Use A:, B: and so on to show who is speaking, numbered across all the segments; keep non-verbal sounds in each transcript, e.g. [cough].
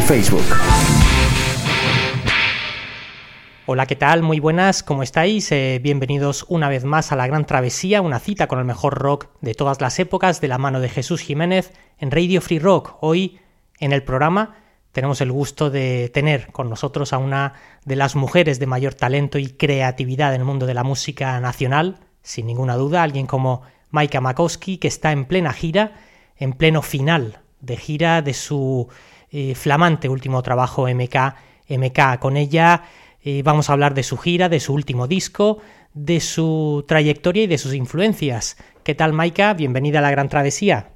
A: Facebook.
B: Hola, ¿qué tal? Muy buenas, ¿cómo estáis? Eh, bienvenidos una vez más a la Gran Travesía, una cita con el mejor rock de todas las épocas de la mano de Jesús Jiménez en Radio Free Rock. Hoy en el programa tenemos el gusto de tener con nosotros a una de las mujeres de mayor talento y creatividad en el mundo de la música nacional, sin ninguna duda, alguien como Maika Makowski, que está en plena gira, en pleno final de gira de su eh, flamante último trabajo MK, MK. Con ella eh, vamos a hablar de su gira, de su último disco, de su trayectoria y de sus influencias. ¿Qué tal, Maika? Bienvenida a la Gran Travesía.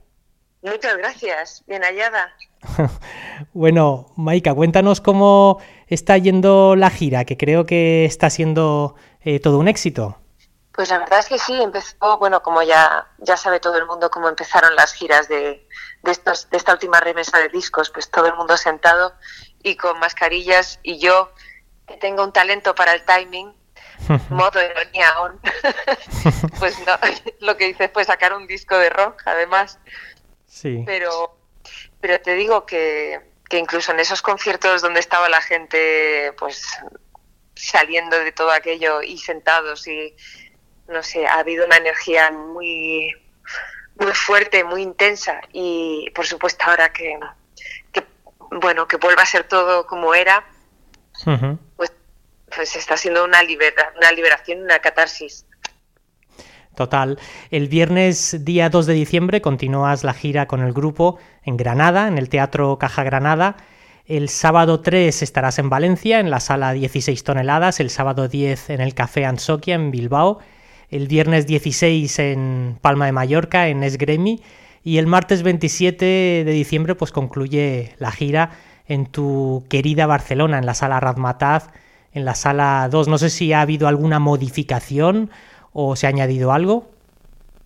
C: Muchas gracias, bien hallada. [laughs]
B: bueno, Maika, cuéntanos cómo está yendo la gira, que creo que está siendo eh, todo un éxito.
C: Pues la verdad es que sí, empezó, bueno, como ya, ya sabe todo el mundo cómo empezaron las giras de, de, estos, de esta última remesa de discos, pues todo el mundo sentado y con mascarillas y yo, que tengo un talento para el timing, [laughs] modo ironía aún, [laughs] pues no, [laughs] lo que hice fue sacar un disco de rock, además,
B: Sí.
C: Pero, pero te digo que, que incluso en esos conciertos donde estaba la gente, pues saliendo de todo aquello y sentados y no sé, ha habido una energía muy muy fuerte, muy intensa y por supuesto ahora que, que bueno, que vuelva a ser todo como era, uh -huh. pues, pues está siendo una, libera, una liberación, una catarsis.
B: Total. El viernes día 2 de diciembre continúas la gira con el grupo en Granada, en el Teatro Caja Granada. El sábado 3 estarás en Valencia, en la sala 16 toneladas. El sábado 10 en el Café Ansoquia, en Bilbao. El viernes 16 en Palma de Mallorca, en Esgremi. Y el martes 27 de diciembre pues concluye la gira en tu querida Barcelona, en la sala Razmataz, en la sala 2. No sé si ha habido alguna modificación o se ha añadido algo?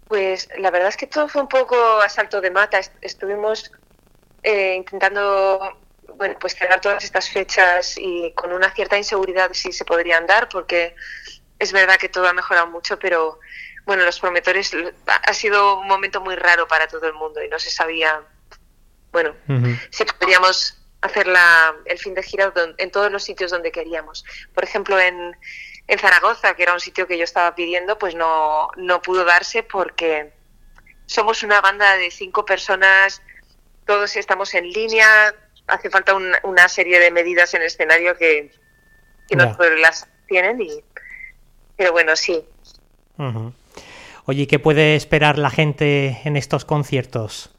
C: Pues la verdad es que todo fue un poco a salto de mata. Estuvimos eh, intentando bueno, pues cerrar todas estas fechas y con una cierta inseguridad si se podrían dar, porque es verdad que todo ha mejorado mucho, pero bueno, los promotores ha sido un momento muy raro para todo el mundo y no se sabía, bueno, uh -huh. si podríamos hacer la, el fin de gira en todos los sitios donde queríamos. Por ejemplo, en, en Zaragoza, que era un sitio que yo estaba pidiendo, pues no, no pudo darse porque somos una banda de cinco personas, todos estamos en línea, hace falta un, una serie de medidas en el escenario que, que no todas las tienen, y, pero bueno, sí.
B: Uh -huh. Oye, ¿qué puede esperar la gente en estos conciertos?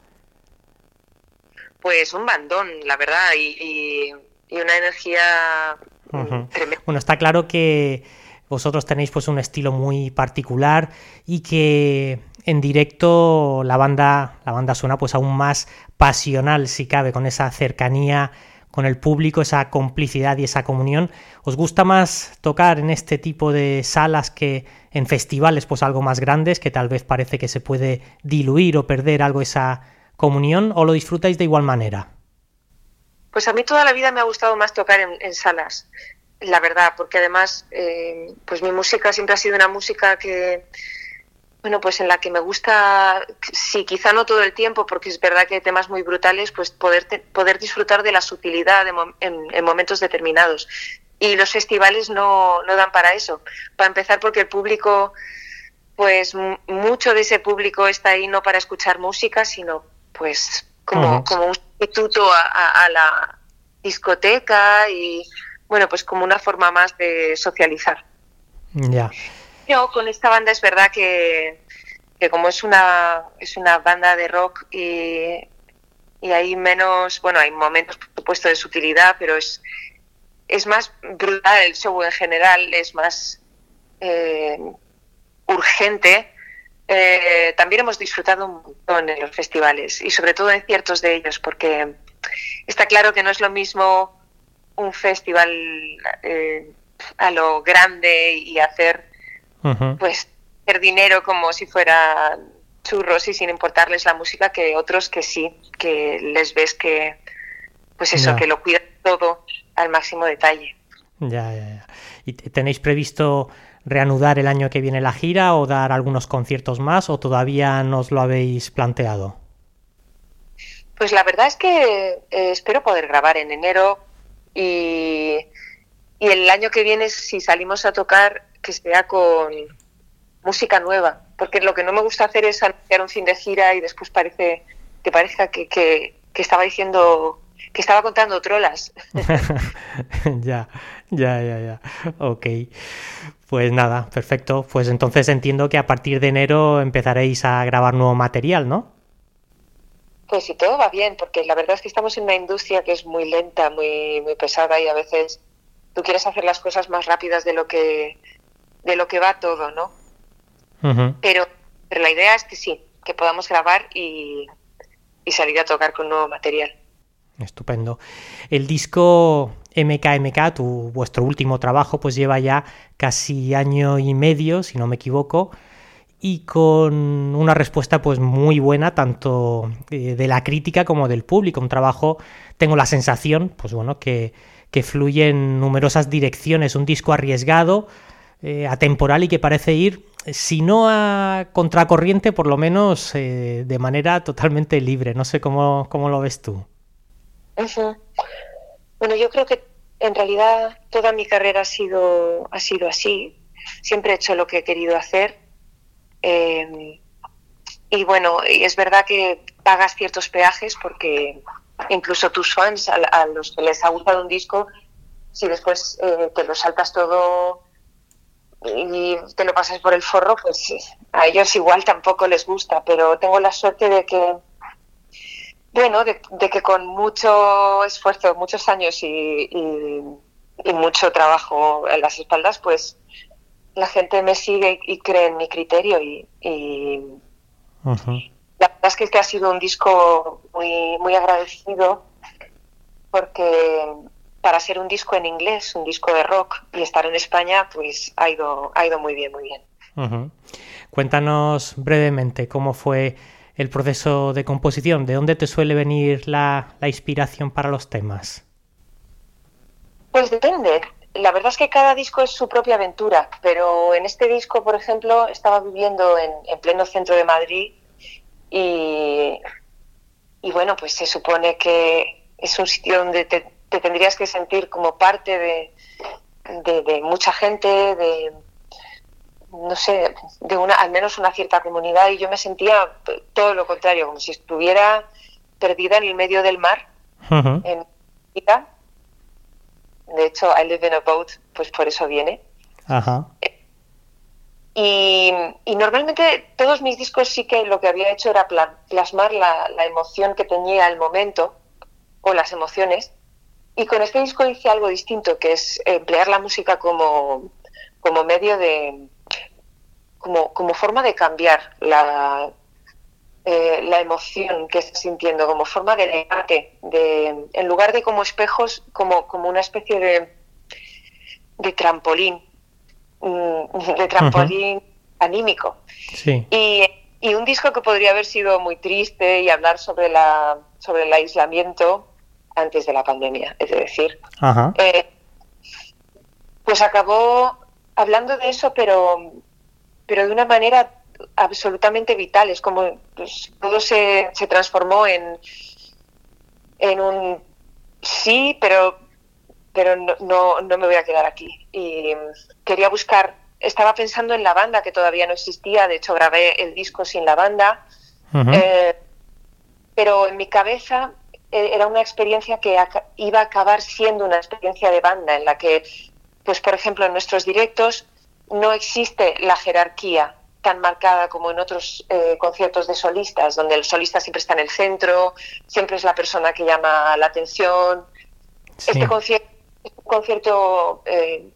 C: Pues un bandón, la verdad, y, y, y una energía
B: Uh -huh. Bueno, está claro que vosotros tenéis pues un estilo muy particular y que en directo la banda la banda suena pues aún más pasional si cabe con esa cercanía con el público, esa complicidad y esa comunión. ¿Os gusta más tocar en este tipo de salas que en festivales pues algo más grandes que tal vez parece que se puede diluir o perder algo esa comunión o lo disfrutáis de igual manera?
C: Pues a mí toda la vida me ha gustado más tocar en, en salas, la verdad, porque además, eh, pues mi música siempre ha sido una música que, bueno, pues en la que me gusta, sí, quizá no todo el tiempo, porque es verdad que hay temas muy brutales, pues poder, te, poder disfrutar de la sutilidad de en, en, momentos determinados. Y los festivales no, no dan para eso. Para empezar, porque el público, pues mucho de ese público está ahí no para escuchar música, sino pues como, uh -huh. como un sustituto a, a, a, la discoteca y bueno, pues como una forma más de socializar.
B: Ya.
C: Con esta banda es verdad que, que como es una es una banda de rock y, y hay menos, bueno, hay momentos por supuesto de sutilidad, pero es es más brutal el show en general, es más eh, urgente. Eh, también hemos disfrutado un montón en los festivales y sobre todo en ciertos de ellos, porque está claro que no es lo mismo un festival eh, a lo grande y hacer pues hacer dinero como si fuera churros y sin importarles la música que otros que sí, que les ves que pues eso, que lo cuidan todo al máximo detalle.
B: Ya, ya, ya. ¿Y tenéis previsto reanudar el año que viene la gira o dar algunos conciertos más o todavía no os lo habéis planteado?
C: Pues la verdad es que eh, espero poder grabar en enero y, y el año que viene si salimos a tocar que sea con música nueva, porque lo que no me gusta hacer es anunciar un fin de gira y después parece que parezca que, que, que estaba diciendo que estaba contando trolas. [laughs]
B: ya, ya, ya, ya. Ok. Pues nada, perfecto. Pues entonces entiendo que a partir de enero empezaréis a grabar nuevo material, ¿no?
C: Pues si todo va bien, porque la verdad es que estamos en una industria que es muy lenta, muy, muy pesada y a veces tú quieres hacer las cosas más rápidas de lo que, de lo que va todo, ¿no? pero, pero la idea es que sí, que podamos grabar y, y salir a tocar con nuevo material.
B: Estupendo. El disco MKMK, tu, vuestro último trabajo, pues lleva ya casi año y medio, si no me equivoco, y con una respuesta pues muy buena tanto eh, de la crítica como del público. Un trabajo, tengo la sensación, pues bueno, que, que fluye en numerosas direcciones. Un disco arriesgado, eh, atemporal y que parece ir, si no a contracorriente, por lo menos eh, de manera totalmente libre. No sé cómo, cómo lo ves tú.
C: Bueno, yo creo que en realidad toda mi carrera ha sido, ha sido así. Siempre he hecho lo que he querido hacer. Em, y bueno, es verdad que pagas ciertos peajes porque incluso tus fans, a, los que les ha gustado un disco, si después eh, te lo saltas todo y te lo pasas por el forro, pues a ellos igual tampoco les gusta. Pero tengo la suerte de que bueno, de, que con mucho esfuerzo, muchos años y, mucho trabajo en las espaldas, pues la gente me sigue y cree en mi criterio y, la verdad es que este ha sido un disco muy, muy agradecido porque para ser un disco en inglés, un disco de rock y estar en España, pues ha ido, ha ido muy bien, muy bien.
B: Cuéntanos brevemente cómo fue el proceso de composición? ¿De dónde te suele venir la, inspiración para los temas?
C: Pues depende. La verdad es que cada disco es su propia aventura, pero en este disco, por ejemplo, estaba viviendo en, pleno centro de Madrid y, y, bueno, pues se supone que es un sitio donde te, tendrías que sentir como parte de, de mucha gente, de, no sé, de una, al menos una cierta comunidad. Y yo me sentía todo lo contrario, como si estuviera perdida en el medio del mar, en De hecho, I live in a boat, pues por eso viene. Y, normalmente todos mis discos sí que lo que había hecho era plasmar la, emoción que tenía el momento o las emociones. Y con este disco hice algo distinto, que es emplear la música como, como medio de, como, como forma de cambiar la, eh, la emoción que estás sintiendo, como forma de negarte, de, en lugar de como espejos, como, como una especie de, de trampolín, de trampolín anímico. Y, y, un disco que podría haber sido muy triste y hablar sobre, la, sobre el aislamiento antes de la pandemia, es decir, eh, pues acabó hablando de eso, pero pero de una manera absolutamente vital. Es como pues, todo se, se transformó en, en un sí, pero, pero no, no, me voy a quedar aquí. Y quería buscar, estaba pensando en la banda que todavía no existía, de hecho grabé el disco sin la banda, eh, pero en mi cabeza eh, era una experiencia que iba a acabar siendo una experiencia de banda en la que, pues por ejemplo, en nuestros directos no existe la jerarquía tan marcada como en otros eh, conciertos de solistas, donde el solista siempre está en el centro, siempre es la persona que llama la atención. Este concierto es un concierto eh,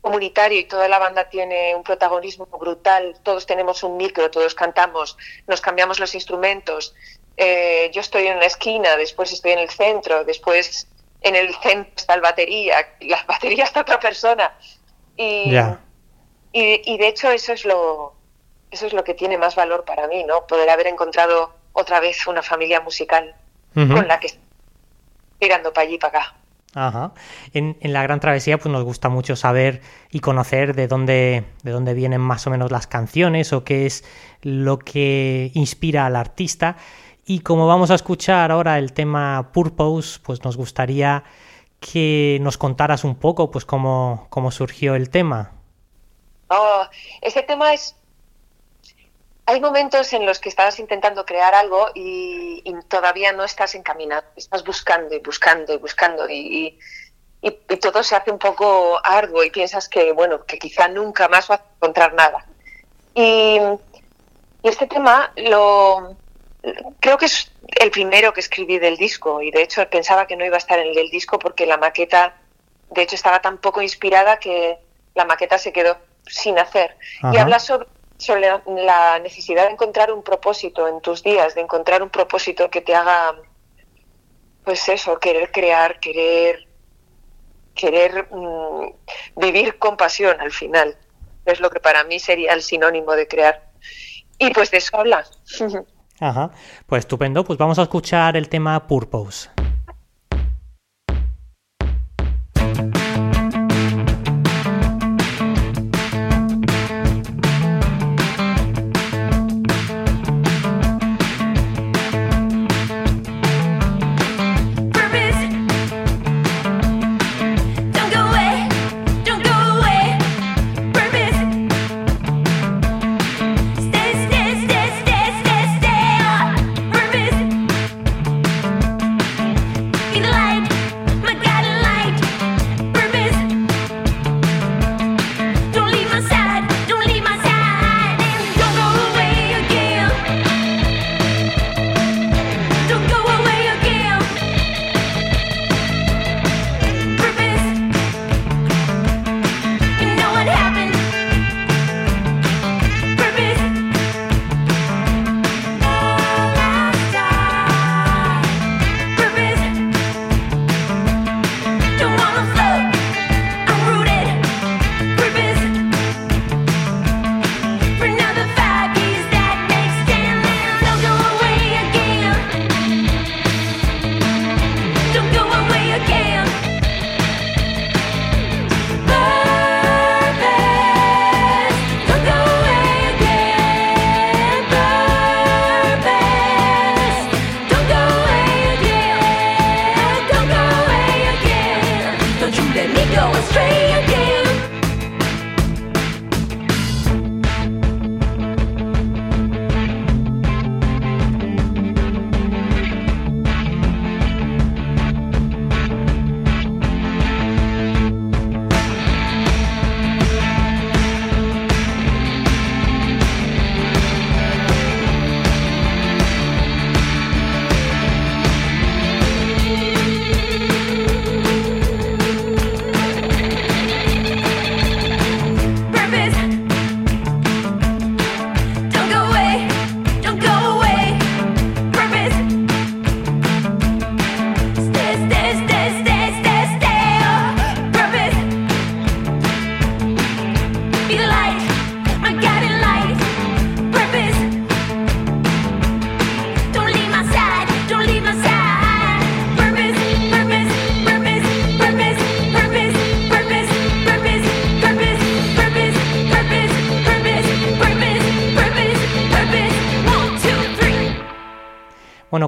C: comunitario y toda la banda tiene un protagonismo brutal, todos tenemos un micro, todos cantamos, nos cambiamos los instrumentos, eh, yo estoy en una esquina, después estoy en el centro, después en el centro está el batería, la [laughs] batería está otra persona. Y, y, de hecho eso es lo eso es lo que tiene más valor para mí, ¿no? Poder haber encontrado otra vez una familia musical con la que estoy mirando para allí y para acá.
D: Ajá. En, en, la Gran Travesía pues nos gusta mucho saber y conocer de dónde, de dónde vienen más o menos las canciones o qué es lo que inspira al artista. Y como vamos a escuchar ahora el tema Purpose, pues nos gustaría que nos contaras un poco pues cómo, cómo surgió el tema.
C: Ese tema es hay momentos en los que estás intentando crear algo y, todavía no estás encaminado, estás buscando y buscando y buscando y, todo se hace un poco arduo y piensas que, bueno, que quizá nunca más vas a encontrar nada. Y, este tema lo creo que es el primero que escribí del disco y de hecho pensaba que no iba a estar en el del disco porque la maqueta, de hecho, estaba tan poco inspirada que la maqueta se quedó sin hacer. Y habla sobre sobre la necesidad de encontrar un propósito en tus días, de encontrar un propósito que te haga, pues eso, querer crear, querer, querer mm, vivir con pasión al final. Es lo que para mí sería el sinónimo de crear. Y pues de eso habla. [laughs]
D: Ajá, pues estupendo. Pues vamos a escuchar el tema Purpose.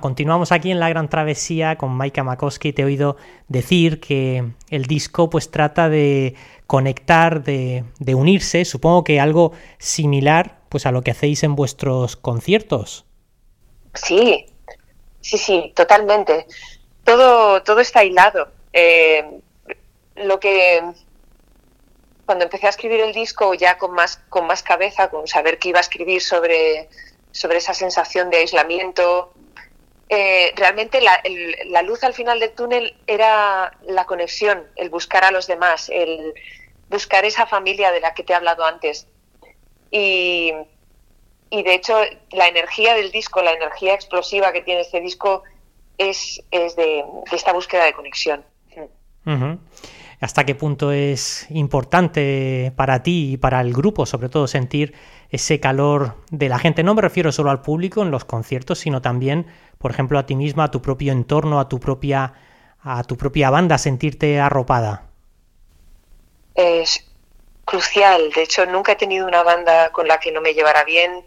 D: Continuamos aquí en la gran travesía con Maika Makoski. Te he oído decir que el disco pues trata de conectar, de, unirse, supongo que algo similar pues a lo que hacéis en vuestros conciertos.
C: Sí, sí, sí, totalmente. Todo, todo está hilado. Eh, lo que cuando empecé a escribir el disco ya con más, con más cabeza, con saber que iba a escribir sobre, sobre esa sensación de aislamiento, eh, realmente la, luz al final del túnel era la conexión, el buscar a los demás, el buscar esa familia de la que te he hablado antes. Y, y de hecho, la energía del disco, la energía explosiva que tiene este disco es, es de, esta búsqueda de conexión.
B: ¿Hasta qué punto es importante para ti y para el grupo, sobre todo, sentir ese calor de la gente? No me refiero solo al público en los conciertos, sino también, por ejemplo, a ti misma, a tu propio entorno, a tu propia, a tu propia banda, sentirte arropada.
C: Es crucial. De hecho, nunca he tenido una banda con la que no me llevara bien.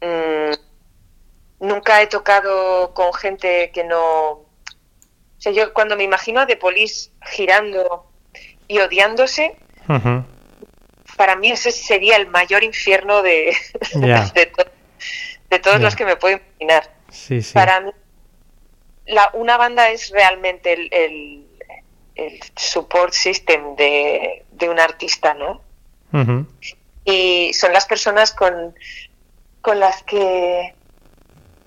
C: Mm, nunca he tocado con gente que no o sea, yo cuando me imagino a The Police girando y odiándose, para mí ese sería el mayor infierno de, [laughs] de, todos los que me puedo imaginar. Para mí, la, una banda es realmente el, el, support system de, de, un artista, ¿no? Y son las personas con, con las que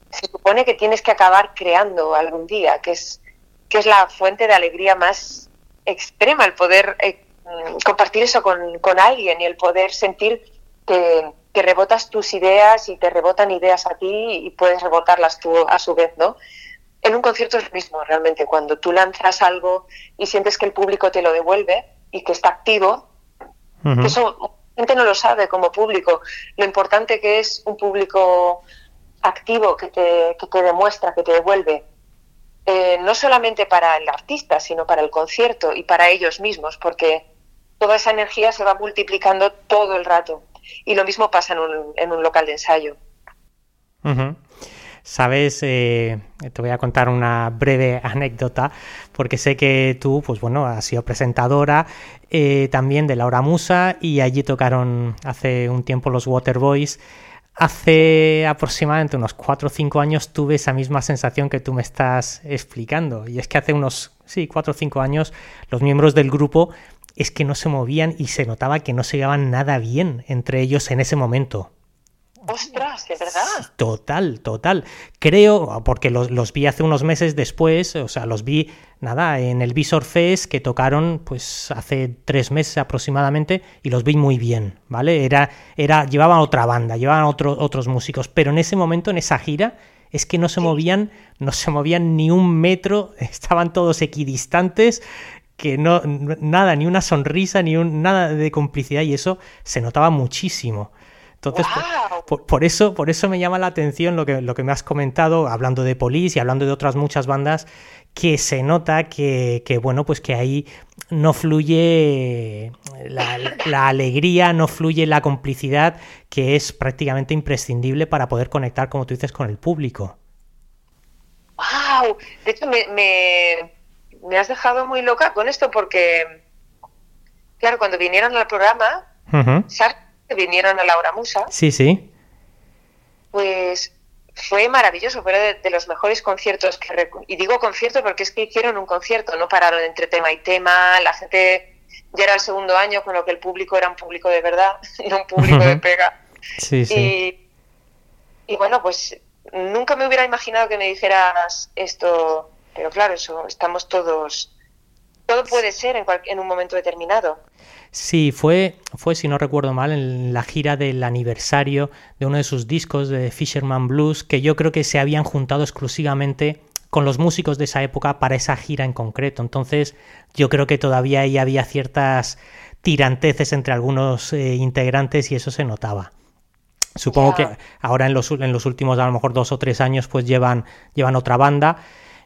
C: se supone que tienes que acabar creando algún día, que es que es la fuente de alegría más extrema, el poder eh, compartir eso con, con, alguien y el poder sentir que, que, rebotas tus ideas y te rebotan ideas a ti y puedes rebotarlas tú a su vez, ¿no? En un concierto es lo mismo, realmente, cuando tú lanzas algo y sientes que el público te lo devuelve y que está activo, eso la gente no lo sabe como público, lo importante que es un público activo que te, que te demuestra, que te devuelve eh, no solamente para el artista, sino para el concierto y para ellos mismos, porque toda esa energía se va multiplicando todo el rato. Y lo mismo pasa en un, local de ensayo.
B: Sabes, eh, te voy a contar una breve anécdota, porque sé que tú, pues bueno, has sido presentadora eh, también de Laura Musa y allí tocaron hace un tiempo los Waterboys. Hace aproximadamente unos 4 o 5 años tuve esa misma sensación que tú me estás explicando. Y es que hace unos, sí, 4 o 5 años los miembros del grupo es que no se movían y se notaba que no se llevaban nada bien entre ellos en ese momento.
C: Ostras, ¿de verdad?
B: Total, total. Creo, porque los, los, vi hace unos meses después, o sea, los vi, nada, en el Visor Fest que tocaron, pues, hace tres meses aproximadamente, y los vi muy bien, ¿vale? Era, era, llevaban otra banda, llevaban otro, otros músicos, pero en ese momento, en esa gira, es que no se movían, no se movían ni un metro, [laughs] estaban todos equidistantes, que no, nada, ni una sonrisa, ni un, nada de complicidad, y eso se notaba muchísimo. Entonces, por, eso, por eso me llama la atención lo que, lo que me has comentado, hablando de Police y hablando de otras muchas bandas, que se nota que, bueno, pues que ahí no fluye la, alegría, no fluye la complicidad, que es prácticamente imprescindible para poder conectar, como tú dices, con el público.
C: ¡Wow! De hecho, me, me, has dejado muy loca con esto porque, claro, cuando vinieron al programa, vinieron a Laura Musa.
B: Sí, sí.
C: Pues fue maravilloso, fue de, los mejores conciertos que y digo concierto porque es que hicieron un concierto, no pararon entre tema y tema, la gente ya era el segundo año con lo que el público era un público de verdad, [laughs] no un público de pega.
B: Sí, sí.
C: Y, bueno, pues nunca me hubiera imaginado que me dijeras esto, pero claro, eso estamos todos todo puede ser en, en un momento determinado.
B: Sí, fue, fue, si no recuerdo mal, en la gira del aniversario de uno de sus discos de Fisherman Blues, que yo creo que se habían juntado exclusivamente con los músicos de esa época para esa gira en concreto. Entonces, yo creo que todavía ahí había ciertas tiranteces entre algunos eh, integrantes y eso se notaba. Supongo que ahora en los, en los últimos a lo mejor dos o tres años pues llevan, llevan otra banda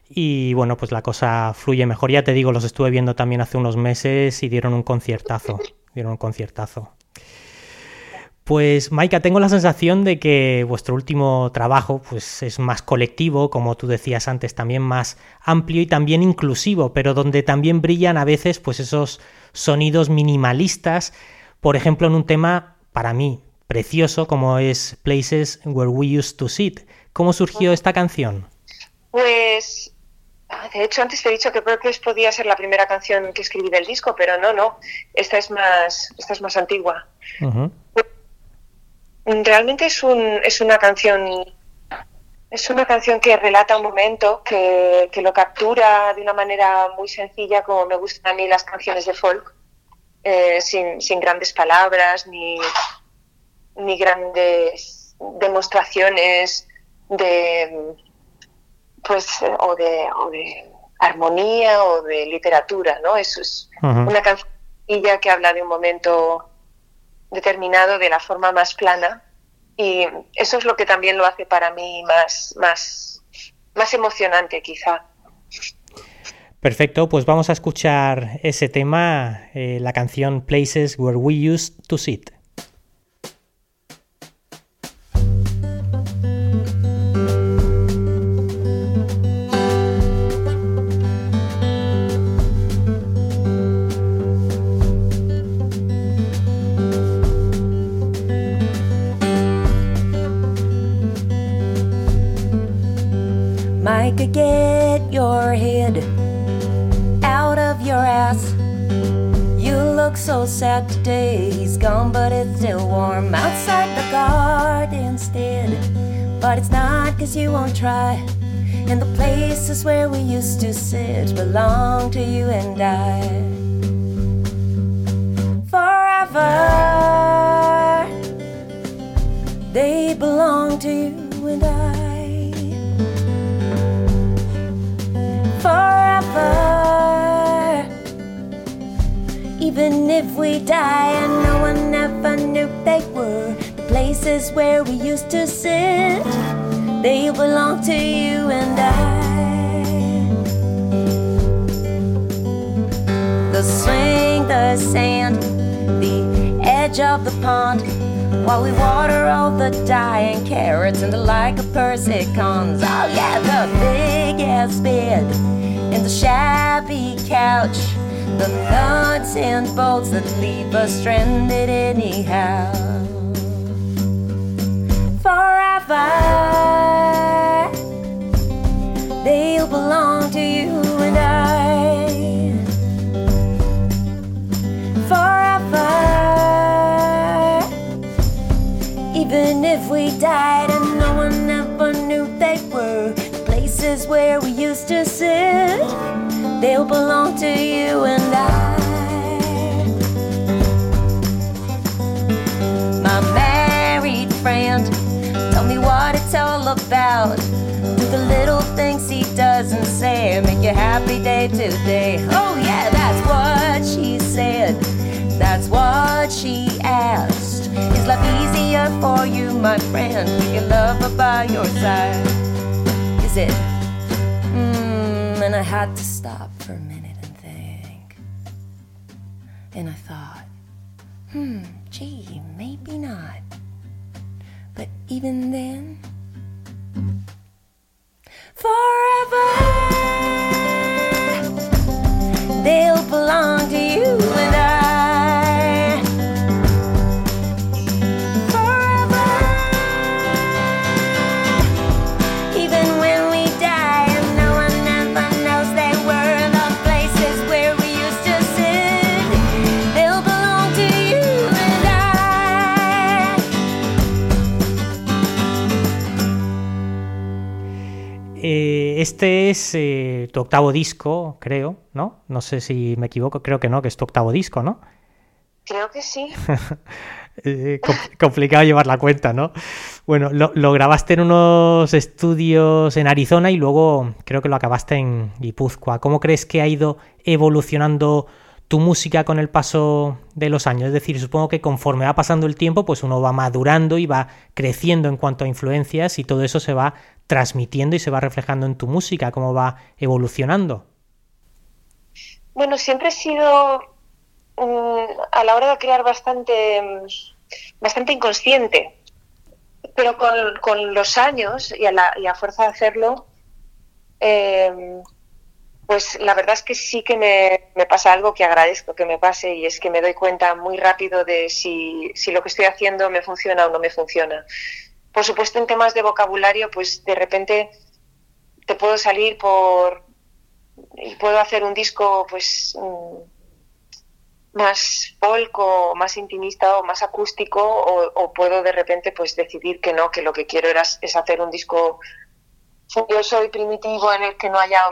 B: y bueno, pues la cosa fluye mejor. Ya te digo, los estuve viendo también hace unos meses y dieron un conciertazo, dieron un conciertazo. Pues Maika, tengo la sensación de que vuestro último trabajo pues, es más colectivo, como tú decías antes, también más amplio y también inclusivo, pero donde también brillan a veces pues, esos sonidos minimalistas, por ejemplo, en un tema para mí precioso como es Places Where We Used to Sit. ¿Cómo surgió esta canción?
C: Pues de hecho, antes te he dicho que creo que podía ser la primera canción que escribí del disco, pero no, no. Esta es más, esta es más antigua. Realmente es, un, es una canción es una canción que relata un momento, que, lo captura de una manera muy sencilla, como me gustan a mí las canciones de folk. eh, sin, sin, grandes palabras ni, ni grandes demostraciones de pues o de, o de armonía o de literatura, ¿no? Eso es una cancionilla que habla de un momento determinado de la forma más plana y eso es lo que también lo hace para mí más, más, más emocionante quizá.
D: Perfecto, pues vamos a escuchar ese tema, eh, la canción Places Where We Used to Sit. So sad today, he's gone, but it's still warm outside the garden instead. But it's not cause you won't try. And the places where we used to sit belong to you and I. Forever, they belong to you Even if we die and no one ever knew they were the places where we used to sit, they belong to you and I. The swing, the sand, the edge of the pond. While we water all the dying carrots and the like of persicons. Oh, yeah, the big ass bed and the shabby couch the nuts and bolts that leave us stranded anyhow. Forever, they'll belong to you and I. Forever, even if we died and no one ever knew they were the places where we used to sit they'll belong to you and I. My married friend, tell me what it's all about. Do the little things he doesn't say make you happy day to day? Oh, yeah, that's what she said. That's what she asked. Is life easier for you, my friend, with your lover by your side? Is it? Hmm, and I had to stop even then, Este es eh, tu octavo disco, creo, ¿no? No sé si me equivoco, creo que no, que es tu octavo disco, ¿no?
C: Creo que sí. [laughs]
D: Eh, complicado llevar la cuenta, ¿no? Bueno, lo, grabaste en unos estudios en Arizona y luego creo que lo acabaste en Guipúzcoa. ¿Cómo crees que ha ido evolucionando tu música con el paso de los años? Es decir, supongo que conforme va pasando el tiempo, pues uno va madurando y va creciendo en cuanto a influencias y todo eso se va transmitiendo y se va reflejando en tu música, cómo va evolucionando.
C: Bueno, siempre he sido mm, a la hora de crear bastante, mm, bastante inconsciente, pero con, los años y a, la, y a fuerza de hacerlo, eh, pues la verdad es que sí que me, pasa algo que agradezco que me pase y es que me doy cuenta muy rápido de si, si lo que estoy haciendo me funciona o no me funciona. Por supuesto, en temas de vocabulario, pues de repente te puedo salir por y puedo hacer un disco pues mm, más folk o más intimista o más acústico o, puedo de repente pues decidir que no, que lo que quiero era, es hacer un disco furioso y primitivo en el que no haya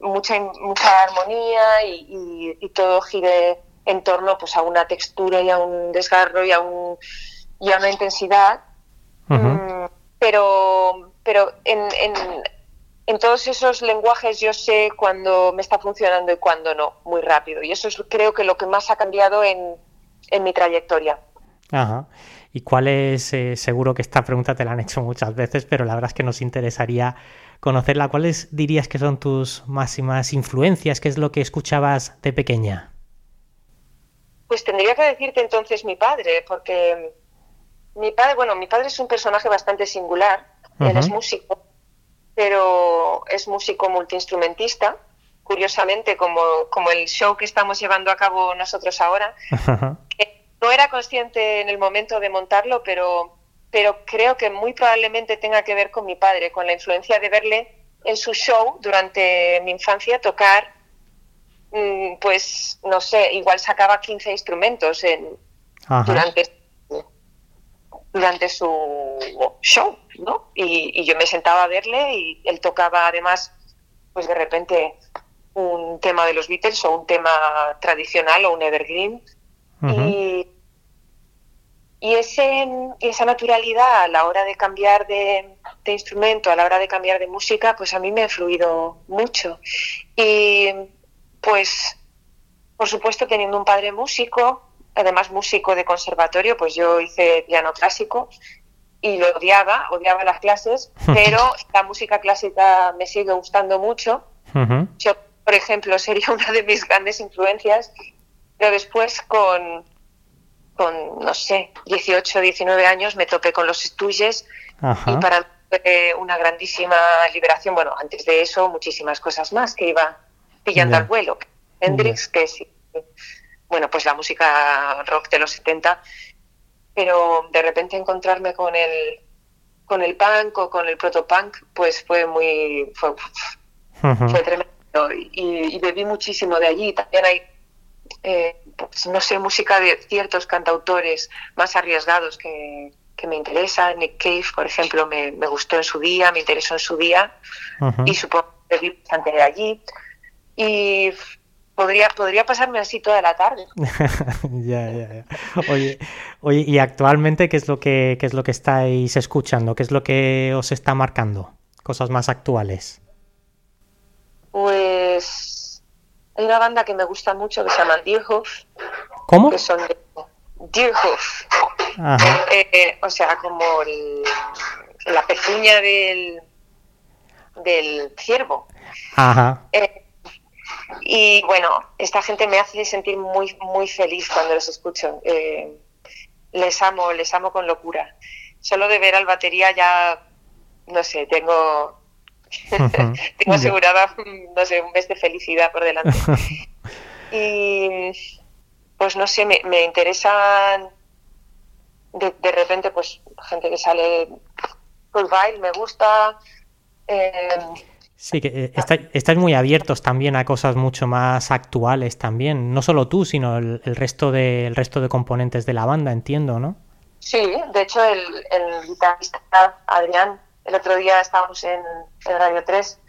C: mucha, mucha armonía y, todo gire en torno pues a una textura y a un desgarro y a, un, y a una intensidad. Mm, pero pero en, en, en, todos esos lenguajes yo sé cuándo me está funcionando y cuándo no, muy rápido. Y eso es creo que lo que más ha cambiado en, en mi trayectoria.
B: Ajá. ¿Y cuál es, eh, seguro que esta pregunta te la han hecho muchas veces, pero la verdad es que nos interesaría conocerla. ¿Cuáles dirías que son tus máximas influencias? ¿Qué es lo que escuchabas de pequeña?
C: Pues tendría que decirte entonces mi padre, porque mi padre, bueno, mi padre es un personaje bastante singular. Él es músico, pero es músico multiinstrumentista. Curiosamente, como, como el show que estamos llevando a cabo nosotros ahora, [laughs] que no era consciente en el momento de montarlo, pero, pero creo que muy probablemente tenga que ver con mi padre, con la influencia de verle en su show durante mi infancia tocar Mm, pues no sé, igual sacaba 15 instrumentos en, durante, durante su show, ¿no? Y, yo me sentaba a verle y él tocaba además, pues de repente un tema de los Beatles o un tema tradicional o un evergreen. Y, y ese, esa naturalidad a la hora de cambiar de, de, instrumento, a la hora de cambiar de música, pues a mí me ha influido mucho. Y pues, por supuesto, teniendo un padre músico, además músico de conservatorio, pues yo hice piano clásico y lo odiaba, odiaba las clases, [laughs] pero la música clásica me sigue gustando mucho. Yo, por ejemplo, sería [laughs] una de mis grandes influencias, pero después con, con no sé, 18, 19 años me topé con los estudios y para mí fue una grandísima liberación. Bueno, antes de eso, muchísimas cosas más que iba pillando al vuelo. Hendrix, que sí, bueno, pues la música rock de los 70, pero de repente encontrarme con el con el punk o con el protopunk, pues fue muy fue, tremendo y, bebí muchísimo de allí. También hay eh, pues, no sé, música de ciertos cantautores más arriesgados que, que me interesan. Nick Cave, por ejemplo, me, me, gustó en su día, me interesó en su día y supongo que bebí bastante de allí y podría, podría pasarme así toda la tarde. [laughs]
B: ya, ya, ya. Oye, oye, ¿y actualmente qué es lo que qué es lo que estáis escuchando? ¿Qué es lo que os está marcando? Cosas más actuales.
C: Pues hay una banda que me gusta mucho que se llama Deerhoof.
B: ¿Cómo?
C: Que son de Deerhoof. Eh, eh, o sea, como la pezuña del, del ciervo.
B: Ajá.
C: Eh, y bueno, esta gente me hace sentir muy, muy feliz cuando los escucho. Eh, les amo, les amo con locura. Solo de ver al batería ya, no sé, tengo, [laughs] tengo asegurada, no sé, un mes de felicidad por delante. [laughs] y pues no sé, me, me interesan de, de, repente, pues gente que sale por baile, me gusta. Eh,
B: Sí, que eh, estáis muy abiertos también a cosas mucho más actuales también, no solo tú, sino el, resto de resto de componentes de la banda, entiendo, ¿no?
C: Sí, de hecho el, guitarrista Adrián, el otro día estábamos en, Radio 3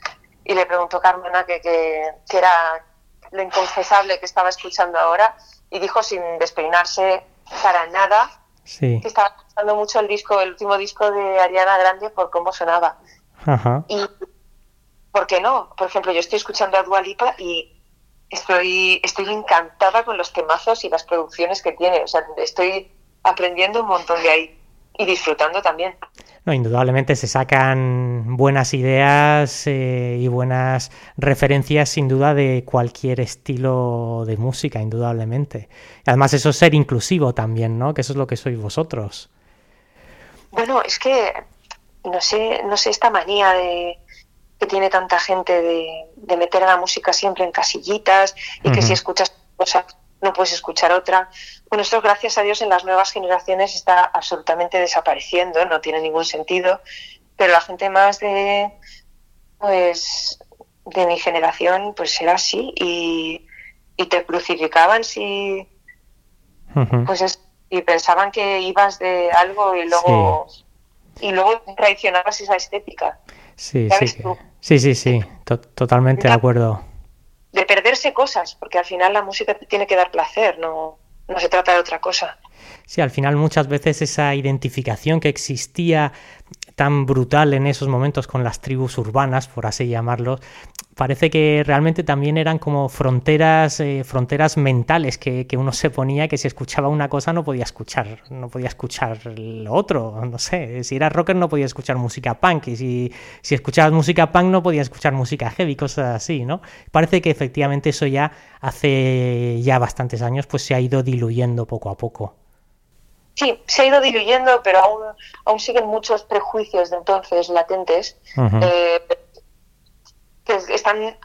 C: y le preguntó Carmona que, que, era lo inconfesable que estaba escuchando ahora y dijo sin despeinarse para nada
B: que
C: estaba escuchando mucho el disco, el último disco de Ariana Grande por cómo sonaba.
B: Ajá.
C: Y ¿por qué no? Por ejemplo, yo estoy escuchando a Dua Lipa y estoy, estoy encantada con los temazos y las producciones que tiene. O sea, estoy aprendiendo un montón de ahí y disfrutando también.
B: No, indudablemente se sacan buenas ideas eh, y buenas referencias sin duda de cualquier estilo de música, indudablemente. Además eso es ser inclusivo también, ¿no? Que eso es lo que sois vosotros.
C: Bueno, es que no sé, no sé esta manía de que tiene tanta gente de, meter a la música siempre en casillitas y que si escuchas cosas no puedes escuchar otra. Bueno, esto gracias a Dios en las nuevas generaciones está absolutamente desapareciendo, no tiene ningún sentido, pero la gente más de pues de mi generación pues era así y, te crucificaban si pues y pensaban que ibas de algo y luego y luego traicionabas esa estética.
B: Sí, sí, sí, sí, sí, totalmente de acuerdo.
C: De perderse cosas, porque al final la música tiene que dar placer, no, no se trata de otra cosa.
B: Sí, al final muchas veces esa identificación que existía tan brutal en esos momentos con las tribus urbanas, por así llamarlo, parece que realmente también eran como fronteras, eh, fronteras mentales que, uno se ponía que si escuchaba una cosa no podía escuchar, no podía escuchar lo otro, no sé, si era rocker no podía escuchar música punk y si, si escuchabas música punk no podía escuchar música heavy, cosas así, ¿no? Parece que efectivamente eso ya hace ya bastantes años pues se ha ido diluyendo poco a poco.
C: Sí, se ha ido diluyendo, pero aún, aún siguen muchos prejuicios de entonces latentes que están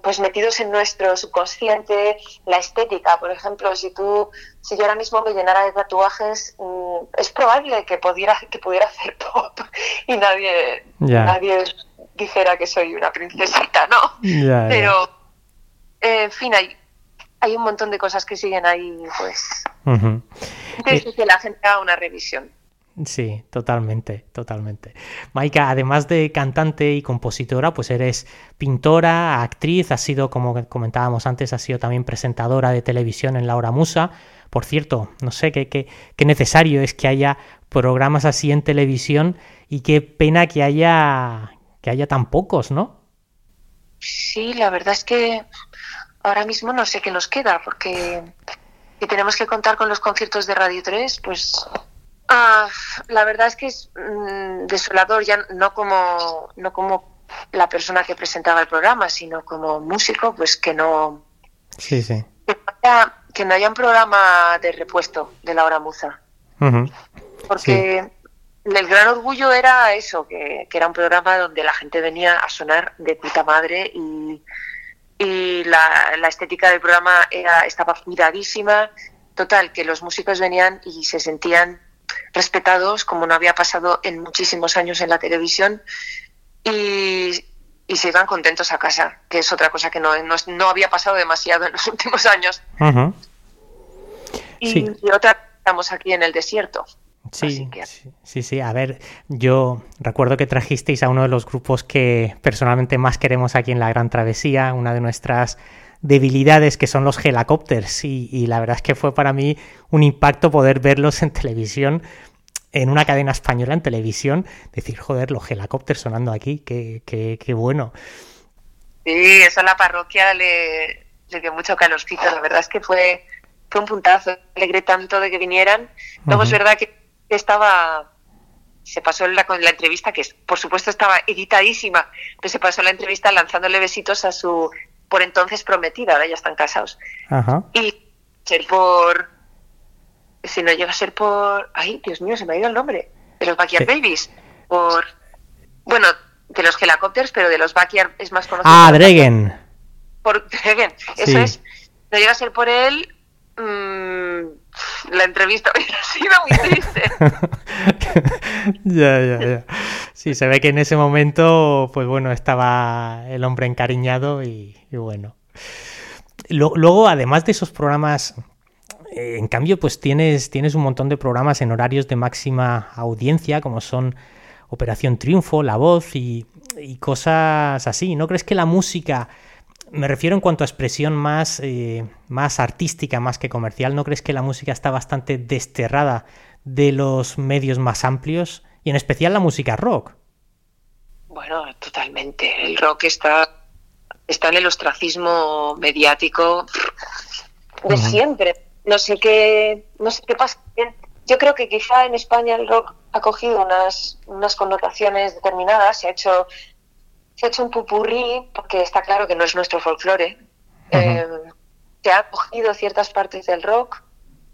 C: pues metidos en nuestro subconsciente, la estética, por ejemplo, si tú, si yo ahora mismo me llenara de tatuajes, mm, es probable que pudiera, que pudiera hacer [laughs] pop y nadie, nadie dijera que soy una princesita, ¿no? Pero, en fin, hay, hay un montón de cosas que siguen ahí, pues, que la gente haga una revisión.
B: Sí, totalmente, totalmente. Maika, además de cantante y compositora, pues eres pintora, actriz, has sido, como comentábamos antes, has sido también presentadora de televisión en La Hora Musa. Por cierto, no sé qué, qué, qué necesario es que haya programas así en televisión y qué pena que haya, que haya tan pocos, ¿no?
C: Sí, la verdad es que ahora mismo no sé qué nos queda, porque si tenemos que contar con los conciertos de Radio 3, pues Ah, la verdad es que es mm, desolador, ya no como, no como la persona que presentaba el programa, sino como músico, pues que no.
B: Sí, sí.
C: Que no haya, un programa de repuesto de la hora muza. Porque el gran orgullo era eso, que, era un programa donde la gente venía a sonar de puta madre y, y la, la estética del programa era, estaba cuidadísima. Total, que los músicos venían y se sentían respetados, como no había pasado en muchísimos años en la televisión, y, se iban contentos a casa, que es otra cosa que no, no, había pasado demasiado en los [laughs] últimos años. y, otra, estamos aquí en el desierto.
B: Sí, sí, sí. A ver, yo recuerdo que trajisteis a uno de los grupos que personalmente más queremos aquí en la Gran Travesía, una de nuestras debilidades que son los helicópteros y, la verdad es que fue para mí un impacto poder verlos en televisión en una cadena española en televisión, decir, joder, los helicópteros sonando aquí, qué, qué, qué bueno.
C: Sí, eso a la parroquia le, le dio mucho calorcito, la verdad es que fue, fue un puntazo, alegré tanto de que vinieran. Luego es verdad que estaba, se pasó la, la entrevista, que por supuesto estaba editadísima, pero se pasó la entrevista lanzándole besitos a su por entonces prometida, ahora ya están casados. Y ser por. Si no llega a ser por. Ay, Dios mío, se me ha ido el nombre. De los Backyard Babies. Por. Bueno, de los helicópteros, pero de los Backyard es más conocido.
B: Ah, Dregen.
C: Por Dregen, eso es. No llega a ser por él. Mmm, la entrevista hubiera [laughs] sido muy triste. [laughs]
B: ya, ya, ya. Sí, se ve que en ese momento, pues bueno, estaba el hombre encariñado y, bueno. Luego, además de esos programas, eh, en cambio, pues tienes, tienes un montón de programas en horarios de máxima audiencia, como son Operación Triunfo, La Voz y, cosas así. ¿No crees que la música, me refiero en cuanto a expresión más, eh, más artística, más que comercial, ¿no crees que la música está bastante desterrada de los medios más amplios? y en especial la música rock.
C: Bueno, totalmente. El rock está, está en el ostracismo mediático de siempre. No sé qué, no sé qué pasa. Yo creo que quizá en España el rock ha cogido unas, unas connotaciones determinadas, se ha hecho se ha hecho un pupurrí, porque está claro que no es nuestro folclore. Eh, se ha cogido ciertas partes del rock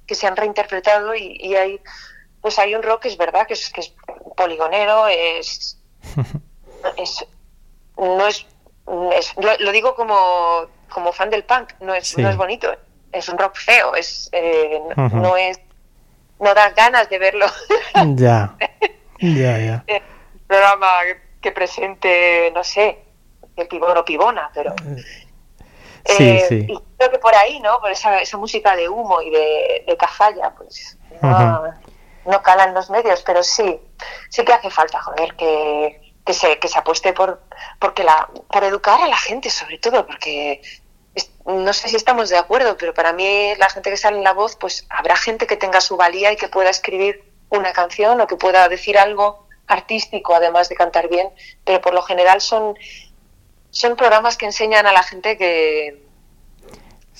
C: que se han reinterpretado y, y hay pues hay un rock que es verdad que es, que es poligonero, es, [laughs] no es, lo, digo como, como fan del punk, no es, no es bonito, es un rock feo, es eh, no es no da ganas de verlo.
B: ya, [laughs] ya, ya.
C: Un programa que presente, no sé, el pibón o pibona, pero
B: Sí, eh, sí.
C: Y creo que por ahí, ¿no? Por esa, esa música de humo y de, de cazalla, pues no calan los medios, pero sí, sí que hace falta, joder, que, que se, que se apueste por, porque la, por educar a la gente, sobre todo, porque no sé si estamos de acuerdo, pero para mí la gente que sale en la voz, pues habrá gente que tenga su valía y que pueda escribir una canción o que pueda decir algo artístico además de cantar bien, pero por lo general son, son programas que enseñan a la gente que,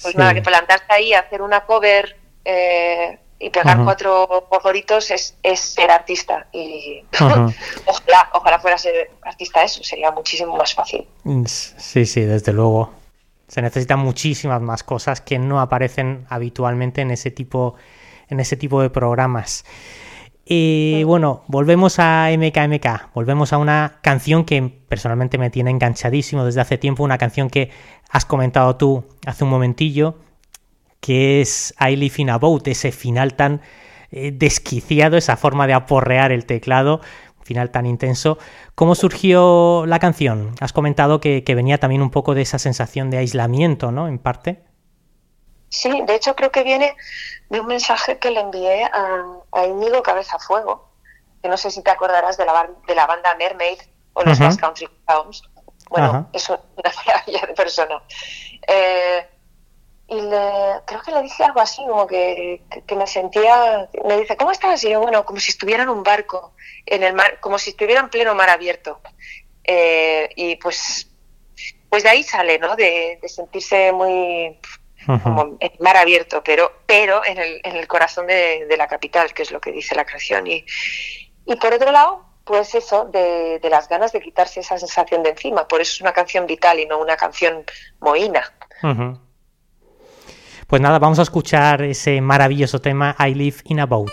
C: pues nada, que plantarse ahí, hacer una cover eh, y pegar cuatro gorgoritos es, es, ser artista. Y [laughs] ojalá, ojalá fuera ser artista eso, sería muchísimo más fácil.
B: Sí, sí, desde luego. Se necesitan muchísimas más cosas que no aparecen habitualmente en ese tipo, en ese tipo de programas. Y bueno, volvemos a MKMK, volvemos a una canción que personalmente me tiene enganchadísimo desde hace tiempo, una canción que has comentado tú hace un momentillo, que es I Live in a Boat, ese final tan eh, desquiciado, esa forma de aporrear el teclado, final tan intenso. ¿Cómo surgió la canción? Has comentado que venía también un poco de esa sensación de aislamiento, ¿no? En parte.
C: Sí, de hecho creo que viene de un mensaje que le envié a, a Íñigo Cabeza Fuego, que no sé si te acordarás de la, de la banda Mermaid o los uh Country Clowns. Bueno, es una [laughs] maravilla de persona. Eh, y le, creo que le dije algo así, como que, que, me sentía, me dice, ¿cómo estás? Y yo, bueno, como si estuviera en un barco, en el mar, como si estuviera en pleno mar abierto. Eh, y pues, pues de ahí sale, ¿no? De, de sentirse muy como en mar abierto, pero, pero en, el, en el corazón de, la capital, que es lo que dice la canción. Y, y por otro lado, pues eso, de, de, las ganas de quitarse esa sensación de encima. Por eso es una canción vital y no una canción mohina.
B: Pues nada, vamos a escuchar ese maravilloso tema I Live in a Boat.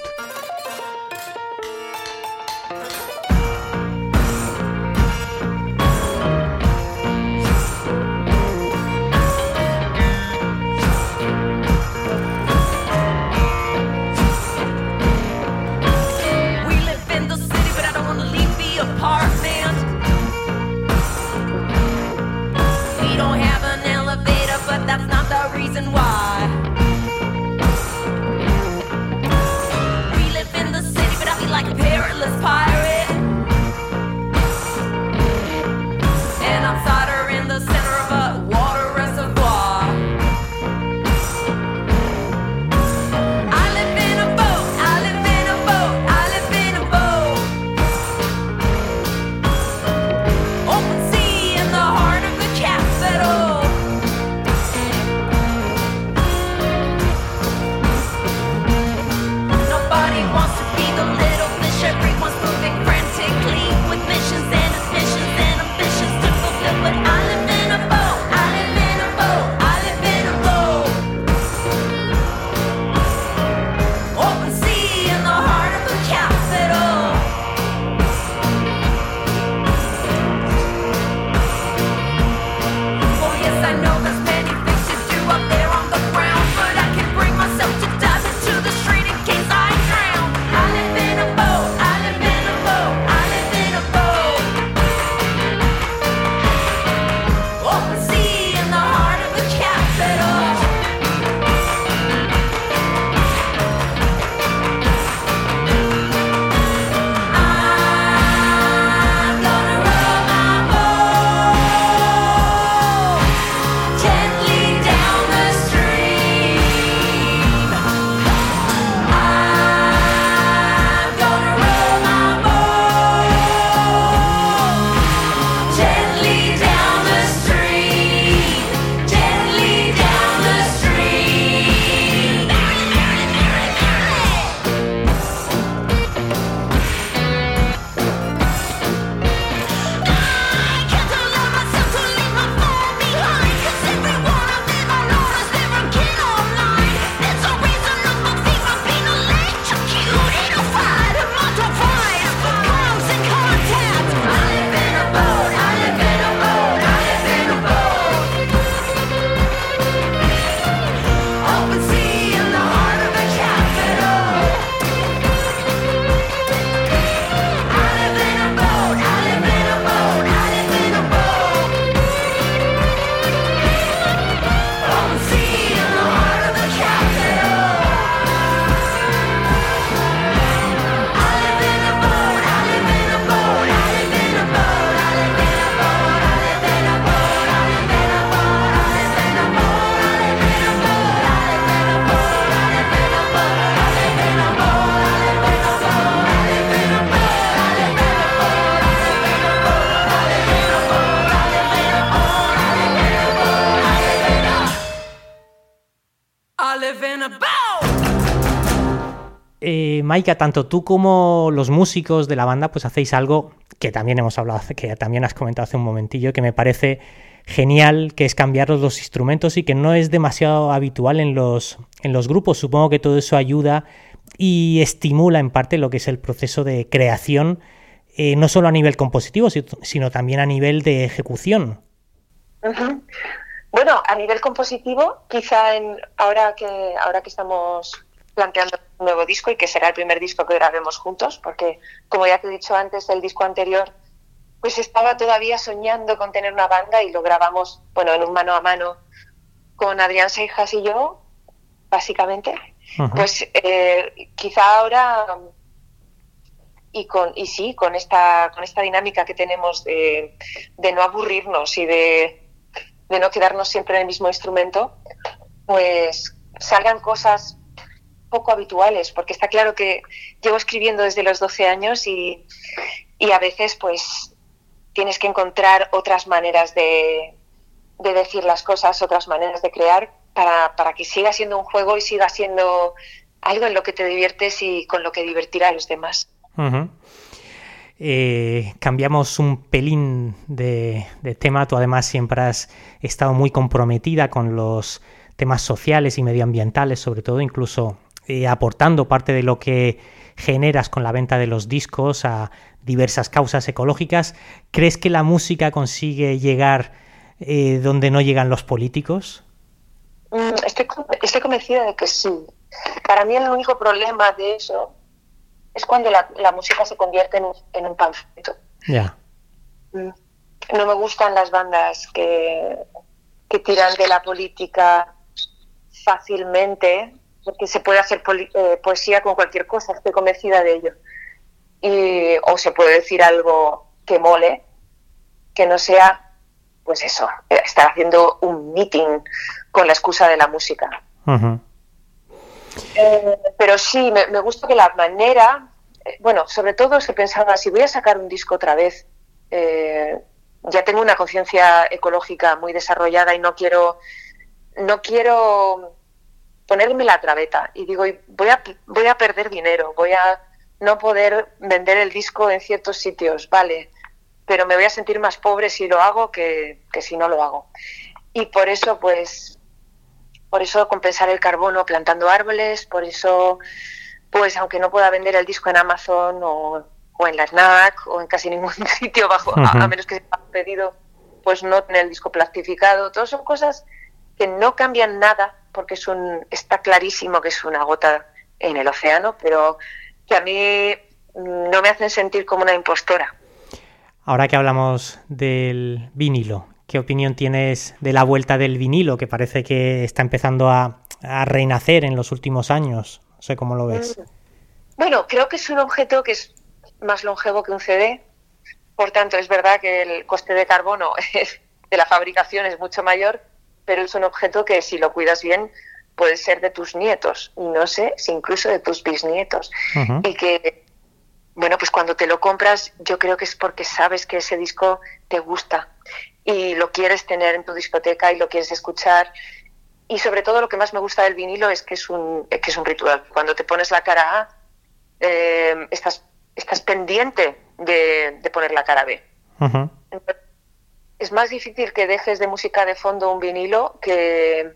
B: Tanto tú como los músicos de la banda, pues hacéis algo que también hemos hablado, que también has comentado hace un momentillo, que me parece genial, que es cambiar los instrumentos y que no es demasiado habitual en los, en los grupos. Supongo que todo eso ayuda y estimula en parte lo que es el proceso de creación, eh, no solo a nivel compositivo, sino también a nivel de ejecución.
C: Bueno, a nivel compositivo, quizá en, ahora, que, ahora que estamos planteando un nuevo disco y que será el primer disco que grabemos juntos, porque como ya te he dicho antes, el disco anterior, pues estaba todavía soñando con tener una banda y lo grabamos, bueno, en un mano a mano con Adrián Seijas y yo, básicamente. Pues eh, quizá ahora y con y sí con esta con esta dinámica que tenemos de, de no aburrirnos y de, de, no quedarnos siempre en el mismo instrumento pues salgan cosas poco habituales, porque está claro que llevo escribiendo desde los 12 años y, y a veces pues tienes que encontrar otras maneras de, de, decir las cosas, otras maneras de crear para, para que siga siendo un juego y siga siendo algo en lo que te diviertes y con lo que divertirá a los demás.
B: Eh, cambiamos un pelín de, de, tema. Tú además siempre has estado muy comprometida con los temas sociales y medioambientales, sobre todo incluso eh, aportando parte de lo que generas con la venta de los discos a diversas causas ecológicas. ¿Crees que la música consigue llegar eh, donde no llegan los políticos?
C: Mm, estoy, estoy, convencida de que sí. Para mí el único problema de eso es cuando la, la música se convierte en un, en un panfleto.
B: Ya.
C: Mm. No me gustan las bandas que, que tiran de la política fácilmente porque se puede hacer eh, poesía con cualquier cosa, estoy convencida de ello. Y, o se puede decir algo que mole, que no sea, pues eso, estar haciendo un meeting con la excusa de la música. eh, pero sí, me, me, gusta que la manera, eh, bueno, sobre todo es que pensaba, si voy a sacar un disco otra vez, eh, ya tengo una conciencia ecológica muy desarrollada y no quiero, no quiero ponerme la trabeta y digo, voy a, voy a perder dinero, voy a no poder vender el disco en ciertos sitios, vale, pero me voy a sentir más pobre si lo hago que, que si no lo hago. Y por eso, pues, por eso compensar el carbono plantando árboles, por eso, pues, aunque no pueda vender el disco en Amazon o, o en la SNAC o en casi ningún [laughs] sitio bajo, uh -huh. a, a, menos que se haya pedido, pues no tener el disco plastificado, todas son cosas que no cambian nada porque es un, está clarísimo que es una gota en el océano, pero que a mí no me hacen sentir como una impostora.
B: Ahora que hablamos del vinilo, ¿qué opinión tienes de la vuelta del vinilo, que parece que está empezando a, a renacer en los últimos años? No sé cómo lo ves.
C: Mm. Bueno, creo que es un objeto que es más longevo que un CD, por tanto es verdad que el coste de carbono [laughs] de la fabricación es mucho mayor, pero es un objeto que si lo cuidas bien puede ser de tus nietos y no sé si incluso de tus bisnietos uh -huh. y que bueno pues cuando te lo compras yo creo que es porque sabes que ese disco te gusta y lo quieres tener en tu discoteca y lo quieres escuchar y sobre todo lo que más me gusta del vinilo es que es un que es un ritual cuando te pones la cara A eh, estás estás pendiente de, de, poner la cara B uh -huh. Entonces, es más difícil que dejes de música de fondo un vinilo que,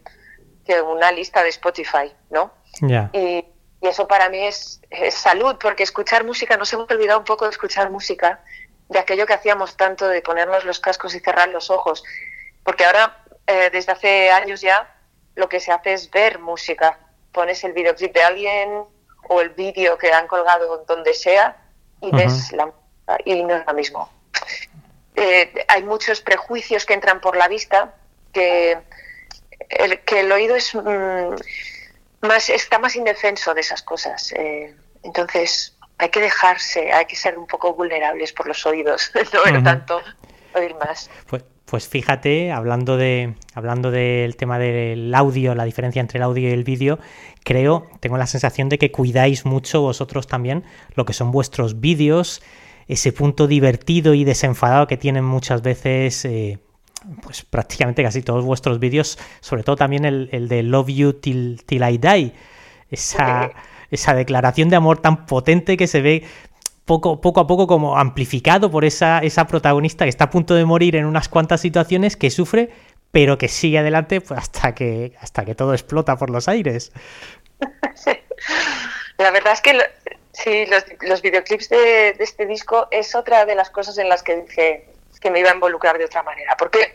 C: que una lista de Spotify, ¿no?
B: Yeah.
C: Y, y, eso para mí es, es, salud, porque escuchar música, nos hemos olvidado un poco de escuchar música, de aquello que hacíamos tanto de ponernos los cascos y cerrar los ojos, porque ahora, eh, desde hace años ya, lo que se hace es ver música. Pones el videoclip de alguien o el vídeo que han colgado donde sea y uh -huh. ves la música y no es lo mismo eh, hay muchos prejuicios que entran por la vista, que el, que el oído es mmm, más, está más indefenso de esas cosas. Eh, entonces hay que dejarse, hay que ser un poco vulnerables por los oídos, [laughs] no ver uh -huh. tanto, oír más.
B: Pues, pues fíjate, hablando de hablando del tema del audio, la diferencia entre el audio y el vídeo, creo, tengo la sensación de que cuidáis mucho vosotros también lo que son vuestros vídeos, ese punto divertido y desenfadado que tienen muchas veces eh,
D: pues prácticamente casi todos vuestros vídeos, sobre todo también el, de Love You Till, Till I Die. Esa, [laughs] esa declaración de amor tan potente que se ve poco, poco a poco como amplificado por esa, esa protagonista que está a punto de morir en unas cuantas situaciones, que sufre, pero que sigue adelante pues, hasta, que, hasta que todo explota por los aires. [laughs]
C: La verdad es que sí, los, videoclips de, este disco es otra de las cosas en las que dije que me iba a involucrar de otra manera. Porque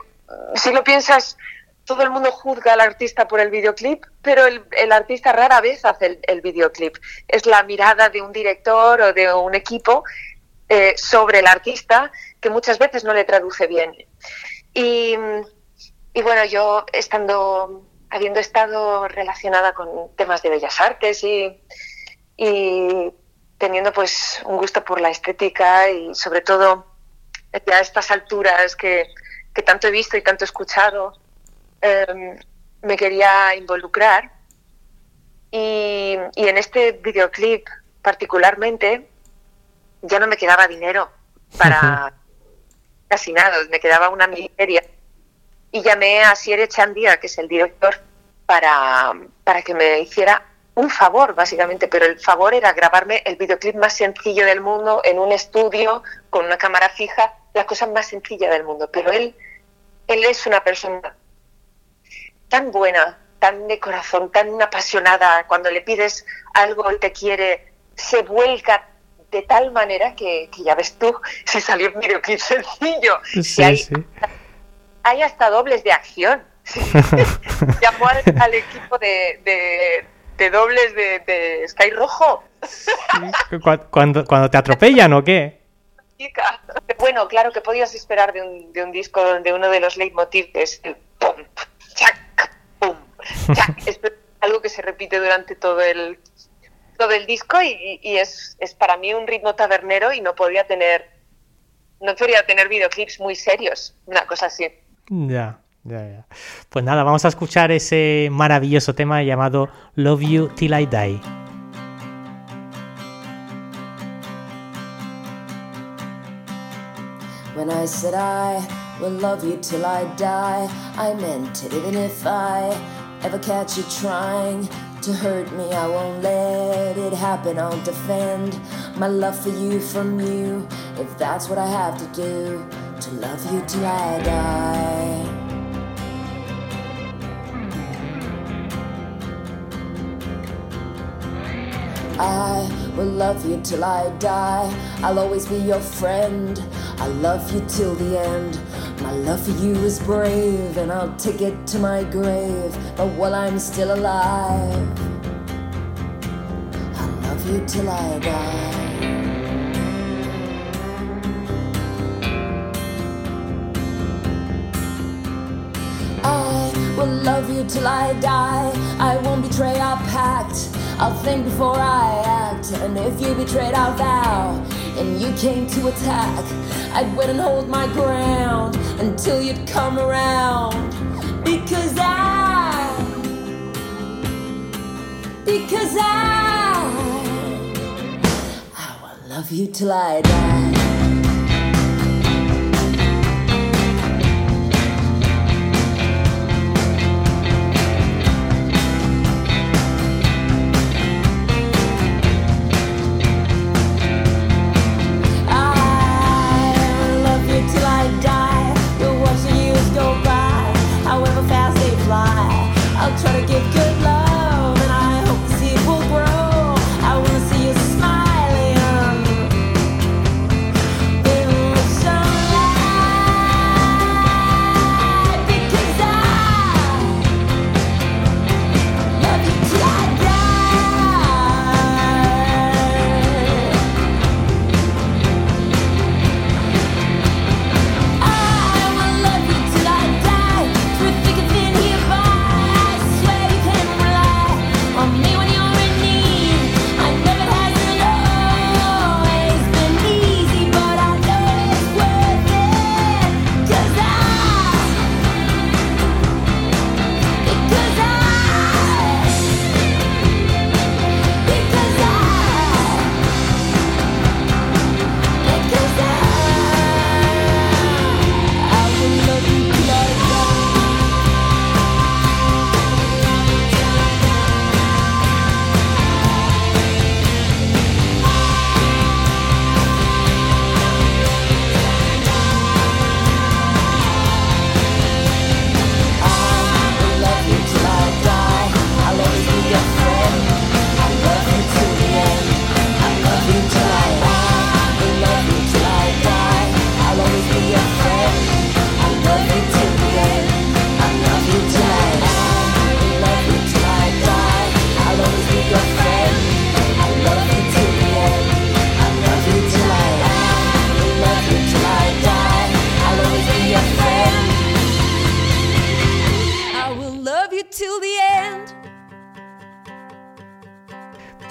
C: si lo piensas, todo el mundo juzga al artista por el videoclip, pero el, artista rara vez hace el, videoclip. Es la mirada de un director o de un equipo eh, sobre el artista que muchas veces no le traduce bien. Y, bueno, yo estando, habiendo estado relacionada con temas de bellas artes y, y teniendo pues un gusto por la estética y sobre todo a estas alturas que, que tanto he visto y tanto he escuchado, Em, me quería involucrar y, en este videoclip particularmente ya no me quedaba dinero para [laughs] casi nada, me quedaba una miseria. Y llamé a Siere Chandia, que es el director, para, para que me hiciera un favor, básicamente, pero el favor era grabarme el videoclip más sencillo del mundo en un estudio con una cámara fija, la cosa más sencilla del mundo. Pero él, él es una persona tan buena, tan de corazón, tan apasionada, cuando le pides algo y te quiere, se vuelca de tal manera que, ya ves tú, [laughs] si salió un videoclip sencillo. Sí, hay, sí. hay, hasta dobles de acción. [laughs] [laughs] Llamó al, equipo de, de, dobles de, Sky Rojo.
D: ¿Cuando, ¿Cuando te atropellan o qué?
C: Bueno, claro que podías esperar de un, de un disco donde uno de los leitmotiv es el pum, chac, [laughs] es algo que se repite durante todo el, todo el disco y, es, para mí un ritmo tabernero y no podía tener no podría tener videoclips muy serios, una cosa así.
D: Ya, ya, ya. Pues nada, vamos a escuchar ese maravilloso tema llamado Love You Till I Die. When I said I will love you till I die, I meant it even if I ever catch you trying to hurt me, I won't let it happen. I'll defend my love for you from you if that's what I have to do to love you till I die. I will love you till I die. I'll always be your friend. I love you till the end. My love for you is brave, and I'll take it to my grave. But while I'm still alive, I'll love you till I die. I will love you till I die. I won't betray our pact. I'll think before I act. And if you betrayed our vow and you came to attack, I'd wait and hold my ground until you'd come around. Because I, because I, I will love you till I die.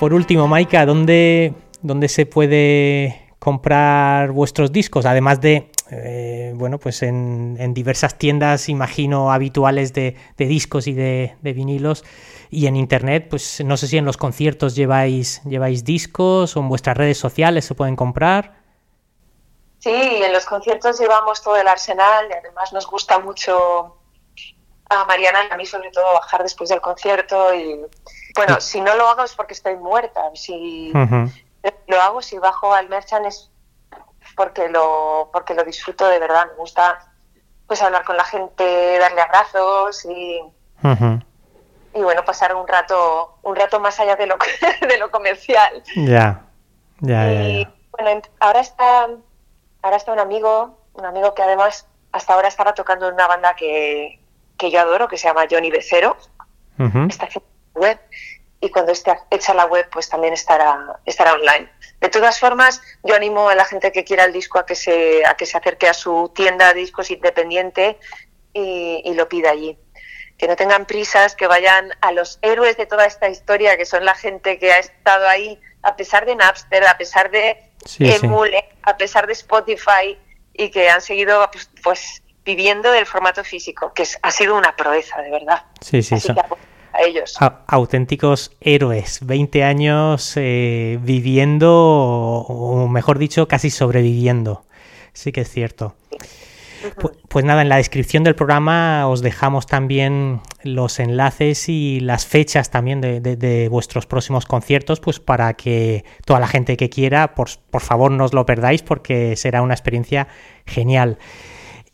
B: Por último, Maika, ¿dónde, ¿dónde se puede comprar vuestros discos? Además de, eh, bueno, pues en, diversas tiendas, imagino, habituales de, discos y de, vinilos. Y en internet, pues no sé si en los conciertos lleváis, lleváis discos o en vuestras redes sociales se pueden comprar.
C: Sí, en los conciertos llevamos todo el arsenal y además nos gusta mucho a Mariana a mí sobre todo bajar después del concierto y bueno, si no lo hago es porque estoy muerta, si lo hago, si bajo al merchant es porque lo, porque lo disfruto de verdad, me gusta pues hablar con la gente, darle abrazos y, y bueno, pasar un rato, un rato más allá de lo, [laughs] de lo comercial.
B: Ya, ya, y,
C: Bueno, ahora está, ahora está un amigo, un amigo que además hasta ahora estaba tocando en una banda que, que yo adoro, que se llama Johnny Becero. Está haciendo web y cuando esté hecha la web, pues también estará, estará online. De todas formas, yo animo a la gente que quiera el disco a que se, a que se acerque a su tienda de discos independiente y, lo pida allí. Que no tengan prisas, que vayan a los héroes de toda esta historia, que son la gente que ha estado ahí a pesar de Napster, a pesar de Emule, a pesar de Spotify y que han seguido pues, pues viviendo del formato físico, que ha sido una proeza, de verdad.
B: Sí, sí,
C: sí. A ellos.
B: auténticos héroes, 20 años eh, viviendo, o mejor dicho, casi sobreviviendo. Sí que es cierto. Pues, nada, en la descripción del programa os dejamos también los enlaces y las fechas también de, vuestros próximos conciertos, pues para que toda la gente que quiera, por, por favor, no os lo perdáis porque será una experiencia genial.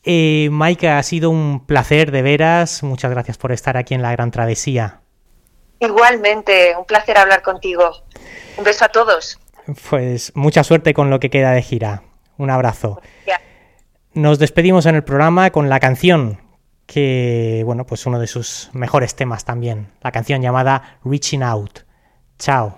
B: Eh, Maika, ha sido un placer de veras. Muchas gracias por estar aquí en la Gran Travesía.
C: Igualmente, un placer hablar contigo. Un beso a todos.
B: Pues mucha suerte con lo que queda de gira. Un abrazo. Nos despedimos en el programa con la canción que, bueno, pues uno de sus mejores temas también, la canción llamada Reaching Out. Chao.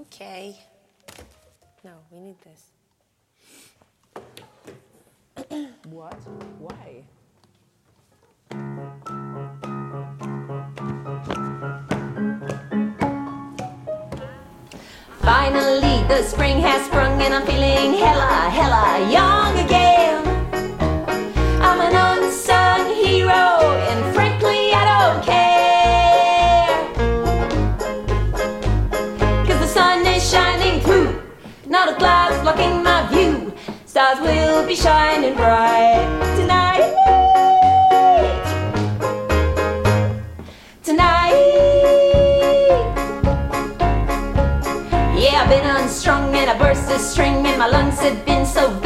E: Okay. No, we need this. [clears throat]
F: what? Why?
D: Finally, the spring has sprung and I'm feeling hella, hella be shining bright tonight. Tonight. Yeah, I've been unstrung and I burst a string and my lungs have been so